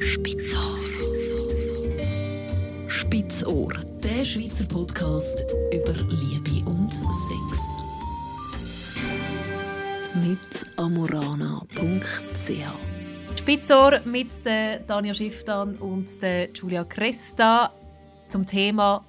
Spitzohr. Spitzohr, der Schweizer Podcast über Liebe und Sex. Mit amorana.ch Spitzohr mit der Tanja Schifftan und der Julia Cresta zum Thema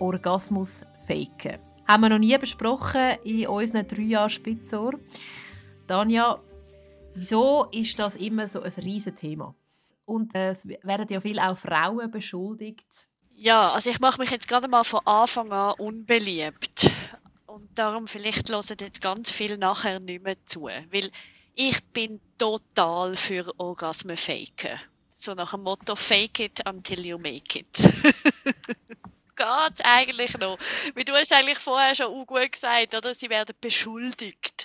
Orgasmus faken. Haben wir noch nie besprochen in unseren drei Jahren Spitzohr. Tanja, wieso ist das immer so ein riesiges Thema? Und äh, es werden ja viele auch Frauen beschuldigt. Ja, also ich mache mich jetzt gerade mal von Anfang an unbeliebt. Und darum vielleicht hören jetzt ganz viel nachher nicht mehr zu. Weil ich bin total für Orgasmen faken. So nach dem Motto Fake it until you make it. geht eigentlich noch? Weil du hast eigentlich vorher schon gut gesagt, oder? Sie werden beschuldigt.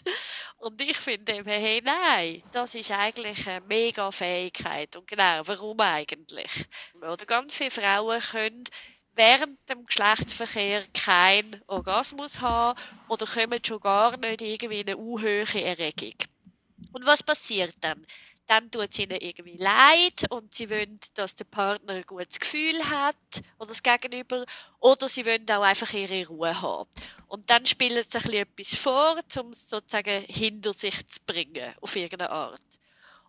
Und ich finde eben, hey, nein, das ist eigentlich eine mega Fähigkeit. Und genau, warum eigentlich? Oder ganz viele Frauen können während dem Geschlechtsverkehr keinen Orgasmus haben oder kommen schon gar nicht irgendwie in eine unhöhe Erregung. Und was passiert dann? Dann tut es ihnen irgendwie leid und sie wollen, dass der Partner ein gutes Gefühl hat oder das Gegenüber oder sie wollen auch einfach ihre Ruhe haben. Und dann spielen sie ein etwas vor, um es sozusagen hinter sich zu bringen, auf irgendeine Art.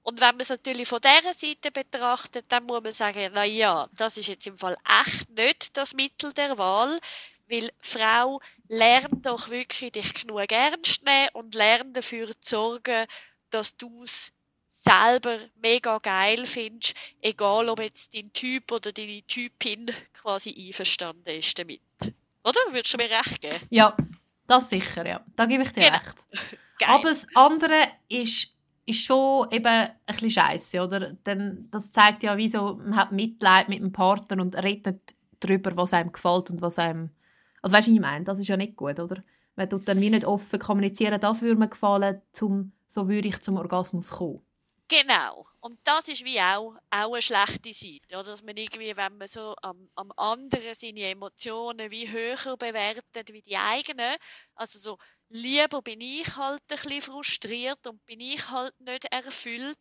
Und wenn man es natürlich von dieser Seite betrachtet, dann muss man sagen, na ja, das ist jetzt im Fall echt nicht das Mittel der Wahl, weil Frau lernt doch wirklich dich genug ernst nehmen und lernt dafür zu sorgen, dass du es selber mega geil findest, egal ob jetzt dein Typ oder deine Typin quasi einverstanden ist damit. Oder? Würdest du mir recht geben? Ja, das sicher, ja. Da gebe ich dir Genau. recht. Aber das andere ist, ist schon eben ein bisschen scheiße, oder? Denn das zeigt ja, wieso man hat Mitleid mit dem Partner und redet darüber, was einem gefällt und was einem... Also weißt du, ich meine? Das ist ja nicht gut, oder? Man tut dann wie nicht offen kommunizieren, das würde mir gefallen, zum, so würde ich zum Orgasmus kommen. Genau. Und das ist wie auch, auch eine schlechte Seite. Oder? Dass man irgendwie, wenn man so am, am anderen seine Emotionen wie höher bewertet wie die eigenen, also so, lieber bin ich halt ein bisschen frustriert und bin ich halt nicht erfüllt.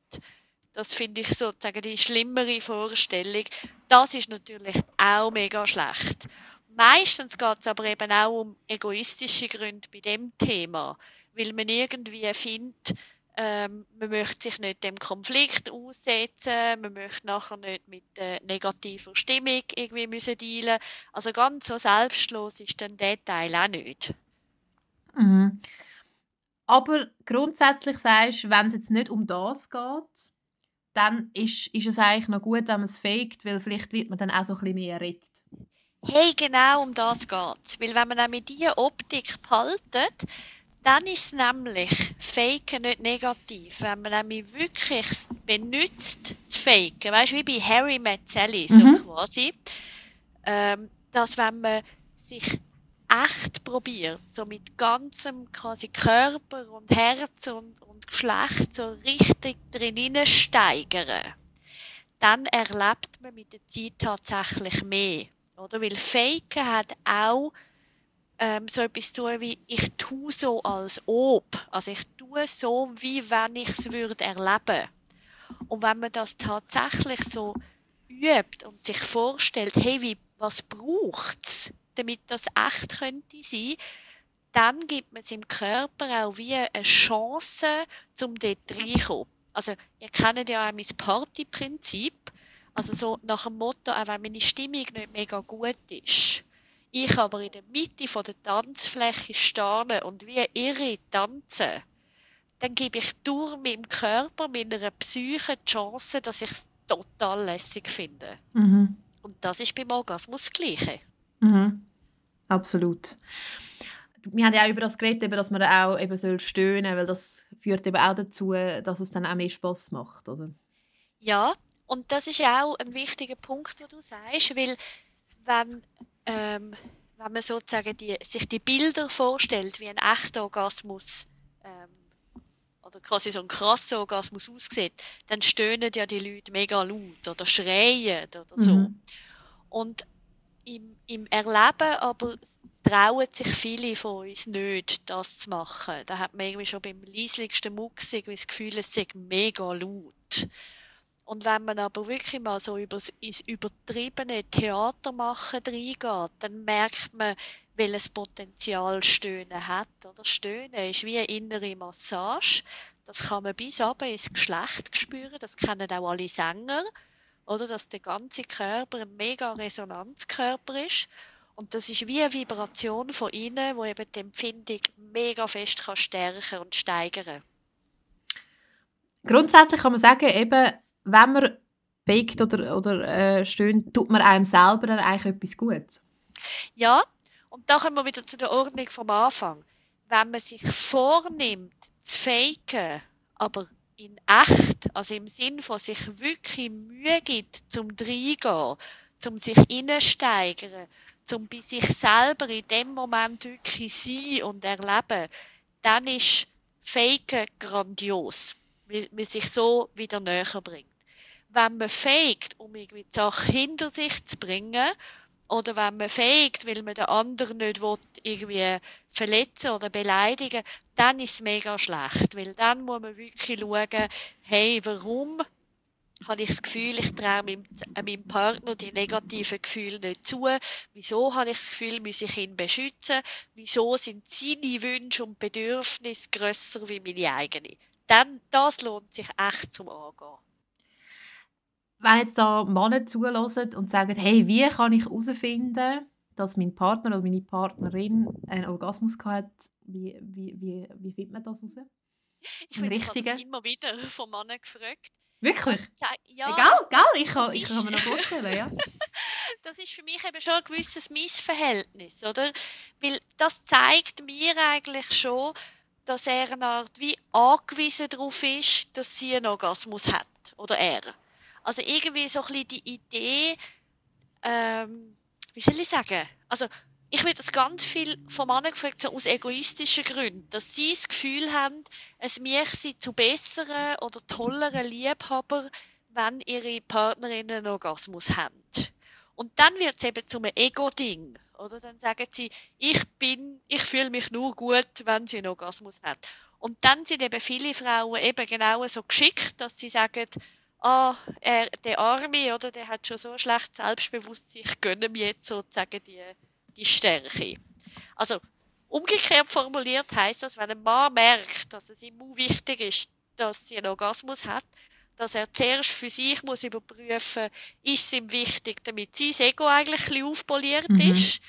Das finde ich sozusagen die schlimmere Vorstellung. Das ist natürlich auch mega schlecht. Meistens geht es aber eben auch um egoistische Gründe bei dem Thema, weil man irgendwie findet, ähm, man möchte sich nicht dem Konflikt aussetzen, man möchte nachher nicht mit äh, negativer Stimmung irgendwie müssen dealen. Also ganz so selbstlos ist dann der Teil auch nicht. Mhm. Aber grundsätzlich sagst du, wenn es jetzt nicht um das geht, dann ist, ist es eigentlich noch gut, wenn man es faked, weil vielleicht wird man dann auch so ein bisschen mehr erregt. Hey, genau um das geht's. Weil wenn man nämlich diese Optik behaltet, dann ist es nämlich Faken nicht negativ. Wenn man nämlich wirklich benutzt, das Faken, weißt du, wie bei Harry so Mhm. quasi, ähm, dass wenn man sich echt probiert, so mit ganzem quasi Körper und Herz und, und Geschlecht so richtig drin steigern, dann erlebt man mit der Zeit tatsächlich mehr. Oder? Weil Faken hat auch ähm, so etwas tun wie ich tue so als ob. Also ich tue so, wie wenn ich es würde erleben. Und wenn man das tatsächlich so übt und sich vorstellt, hey, wie, was braucht's, damit das echt könnte sein, dann gibt man seinem Körper auch wie eine Chance, zum dort reinkommen. Also, ihr kennt ja auch mein Partyprinzip. Also so nach dem Motto, auch wenn meine Stimmung nicht mega gut ist, ich aber in der Mitte von der Tanzfläche stehe und wie irre tanze, dann gebe ich durch meinem Körper, meiner Psyche die Chance, dass ich es total lässig finde. Mhm. Und das ist beim Orgasmus das Gleiche. Mhm. Absolut. Wir haben ja auch über das geredet, dass man auch eben soll stöhnen weil das führt eben auch dazu, dass es dann auch mehr Spaß macht, oder? Ja, und das ist ja auch ein wichtiger Punkt, den du sagst, weil wenn, ähm, wenn man sozusagen die, sich die Bilder vorstellt, wie ein echter Orgasmus ähm, oder quasi so ein krasser Orgasmus aussieht, dann stöhnen ja die Leute mega laut oder schreien oder so. Mhm. Und im, im Erleben aber trauen sich viele von uns nicht, das zu machen. Da hat man irgendwie schon beim leislichsten irgendwie das Gefühl, es sei mega laut. Und wenn man aber wirklich mal so über ins übertriebene Theater machen reingeht, dann merkt man, welches Potenzial Stöhnen hat. Oder Stöhnen ist wie eine innere Massage. Das kann man bis aber ins Geschlecht spüren. Das kennen auch alle Sänger. Oder dass der ganze Körper ein mega Resonanzkörper ist. Und das ist wie eine Vibration von innen, wo eben die Empfindung mega fest kann stärken und steigern. Grundsätzlich kann man sagen, eben, wenn man bewegt oder, oder äh, stöhnt, tut man einem selber dann eigentlich etwas Gutes. Ja, und da kommen wir wieder zu der Ordnung vom Anfang. Wenn man sich vornimmt, zu faken, aber in echt, also im Sinn von sich wirklich Mühe gibt, zum reingehen, zum sich innesteigern, zum bei sich selber in dem Moment wirklich sein und erleben, dann ist Faken grandios, weil man sich so wieder näher bringt. Wenn man faked, um irgendwie die Sache hinter sich zu bringen, oder wenn man faked, weil man den anderen nicht will, irgendwie verletzen oder beleidigen, dann ist es mega schlecht, weil dann muss man wirklich schauen, hey, warum habe ich das Gefühl, ich traue meinem, äh, meinem Partner die negativen Gefühle nicht zu? Wieso habe ich das Gefühl, muss ich ihn beschützen? Wieso sind seine Wünsche und Bedürfnisse grösser wie meine eigenen? Dann, das lohnt sich echt zum Angehen. Wenn jetzt da Männer zulassen und sagen, hey, wie kann ich herausfinden, dass mein Partner oder meine Partnerin einen Orgasmus hat, wie, wie, wie, wie findet man das heraus? Ich finde, ich das immer wieder von Männern gefragt. Wirklich? Ja, Egal, gell? Ich kann, ich kann mir noch vorstellen, ja. das ist für mich eben schon ein gewisses Missverhältnis, oder? Weil das zeigt mir eigentlich schon, dass er eine Art wie angewiesen darauf ist, dass sie einen Orgasmus hat. Oder er. Also irgendwie so ein bisschen die Idee, ähm, wie soll ich sagen? Also ich werde das ganz viel von Männern gefragt, so aus egoistischen Gründen, dass sie das Gefühl haben, es möchte sie zu besseren oder tolleren Liebhaber, wenn ihre Partnerinnen einen Orgasmus haben. Und dann wird es eben zum Ego-Ding. Oder dann sagen sie, ich bin, ich fühle mich nur gut, wenn sie einen Orgasmus hat. Und dann sind eben viele Frauen eben genau so geschickt, dass sie sagen, ah, er, der Arme, oder, der hat schon so schlecht Selbstbewusstsein, ich gönne mir jetzt sozusagen die die Stärke. Also umgekehrt formuliert heißt das, wenn ein Mann merkt, dass es ihm wichtig ist, dass sie einen Orgasmus hat, dass er zuerst für sich muss überprüfen, ist es ihm wichtig, damit sein Ego eigentlich ein aufpoliert mhm. ist,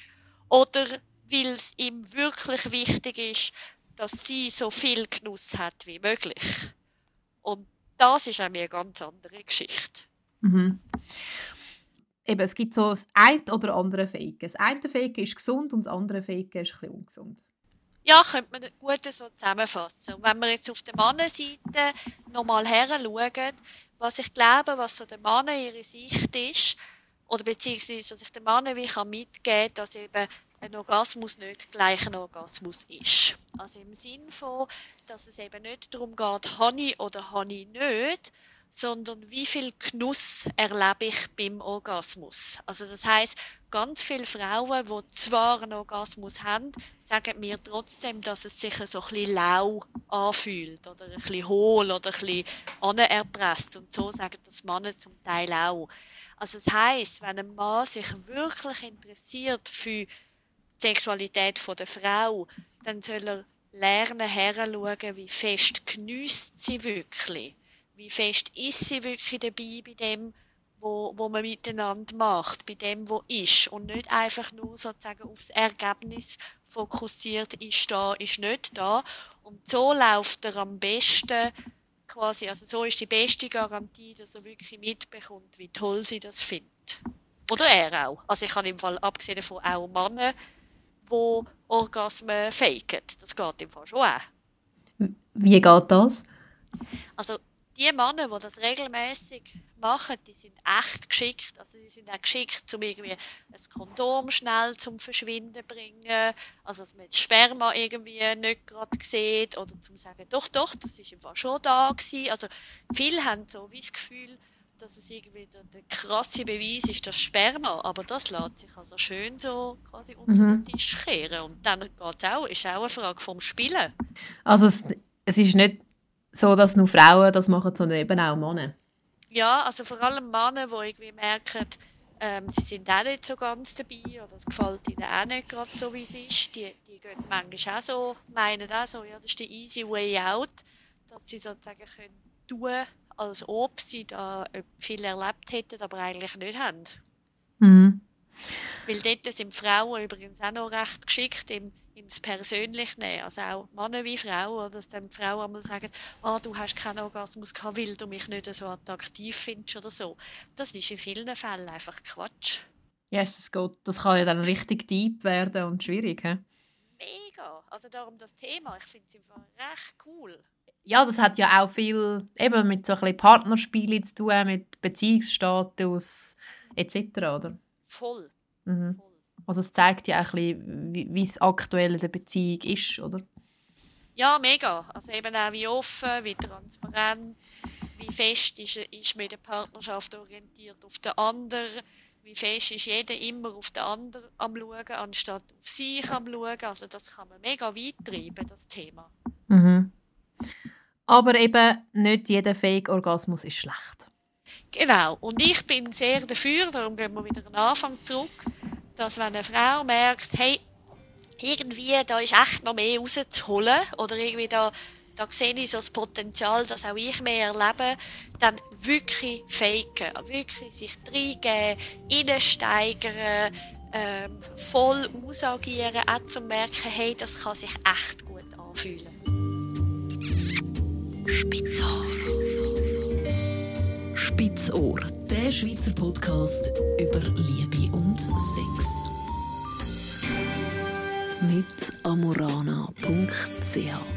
oder weil es ihm wirklich wichtig ist, dass sie so viel Genuss hat wie möglich. Und das ist auch eine ganz andere Geschichte. Mhm eben, es gibt so das eine oder andere Faken. Das eine Faken ist gesund und das andere Faken ist ein bisschen ungesund. Ja, könnte man gut so zusammenfassen. Und wenn wir jetzt auf der Mannenseite nochmal her schauen, was ich glaube, was so der Mann ihre Sicht ist, oder beziehungsweise was ich dem Mann wie kann mitgeben kann, dass eben ein Orgasmus nicht gleich ein Orgasmus ist. Also im Sinn von, dass es eben nicht darum geht, ich oder ich nicht, sondern wie viel Genuss erlebe ich beim Orgasmus. Also das heißt, ganz viele Frauen, die zwar einen Orgasmus haben, sagen mir trotzdem, dass es sich so ein bisschen lau anfühlt oder ein bisschen hohl oder ein bisschen anerpresst. Und so sagen das Männer zum Teil auch. Also das heißt, wenn ein Mann sich wirklich interessiert für Sexualität der Frau, dann soll er lernen, herzuschauen, wie fest genießt sie wirklich wie fest ist sie wirklich dabei bei dem, wo, wo man miteinander macht, bei dem, wo ist und nicht einfach nur sozusagen aufs Ergebnis fokussiert, ist da, ist nicht da. Und so läuft er am besten quasi, also so ist die beste Garantie, dass er wirklich mitbekommt, wie toll sie das findet. Oder er auch. Also ich habe im Fall, abgesehen davon, auch Männer, die Orgasmen faken. Das geht im Fall schon auch. Wie geht das? Also die Männer, die das regelmäßig machen, die sind echt geschickt. Also die sind auch geschickt, um irgendwie ein Kondom schnell zum Verschwinden zu bringen. Also dass man das Sperma irgendwie nicht gerade sieht oder zum sagen, doch, doch, das ist einfach schon da gewesen. Also viele haben so wie das Gefühl, dass es irgendwie der, der krasse Beweis ist, das Sperma, aber das lässt sich also schön so quasi unter mhm. den Tisch kehren. Und dann geht's auch, ist auch eine Frage vom Spielen. Also es, es ist nicht so, dass nur Frauen das machen, sondern eben auch Männer. Ja, also vor allem Männer, die irgendwie merken, ähm, sie sind auch nicht so ganz dabei oder es gefällt ihnen auch nicht gerade so, wie es ist. Die, die gehen manchmal auch so, meinen auch so, ja, das ist der easy way out, dass sie sozusagen können tun, als ob sie da viel erlebt hätten, aber eigentlich nicht haben. Mhm. Weil dort sind Frauen übrigens auch noch recht geschickt im, ins Persönlich nehmen. Also auch Männer wie Frauen, dass dann Frauen einmal sagen, ah, du hast keinen Orgasmus gehabt, weil du mich nicht so attraktiv findest oder so. Das ist in vielen Fällen einfach Quatsch. Ja, yes, das, geht, das kann ja dann richtig deep werden und schwierig. He? Mega. Also darum das Thema, ich finde es einfach recht cool. Ja, das hat ja auch viel eben mit so ein bisschen Partnerspielen zu tun, mit Beziehungsstatus etc., oder? Voll. Mhm. Also es zeigt ja auch ein bisschen, wie, wie es aktuell in der Beziehung ist, oder? Ja, mega. Also eben auch wie offen, wie transparent, wie fest ist, ist man in der Partnerschaft orientiert auf den anderen, wie fest ist jeder immer auf den anderen am schauen, anstatt auf sich am schauen. Also das kann man mega weit treiben, das Thema. Mhm. Aber eben nicht jeder Fake-Orgasmus ist schlecht. Genau. Und ich bin sehr dafür, darum gehen wir wieder an den Anfang zurück, dass wenn eine Frau merkt, hey, irgendwie da ist echt noch mehr rauszuholen oder irgendwie da, da sehe ich so das Potenzial, dass auch ich mehr erlebe, dann wirklich faken, wirklich sich reingeben, reinsteigern, ähm, voll ausagieren, auch zu merken, hey, das kann sich echt gut anfühlen. Spitzohr. Spitzohr, der Schweizer Podcast über Liebe und Sex. Mit amorana.ch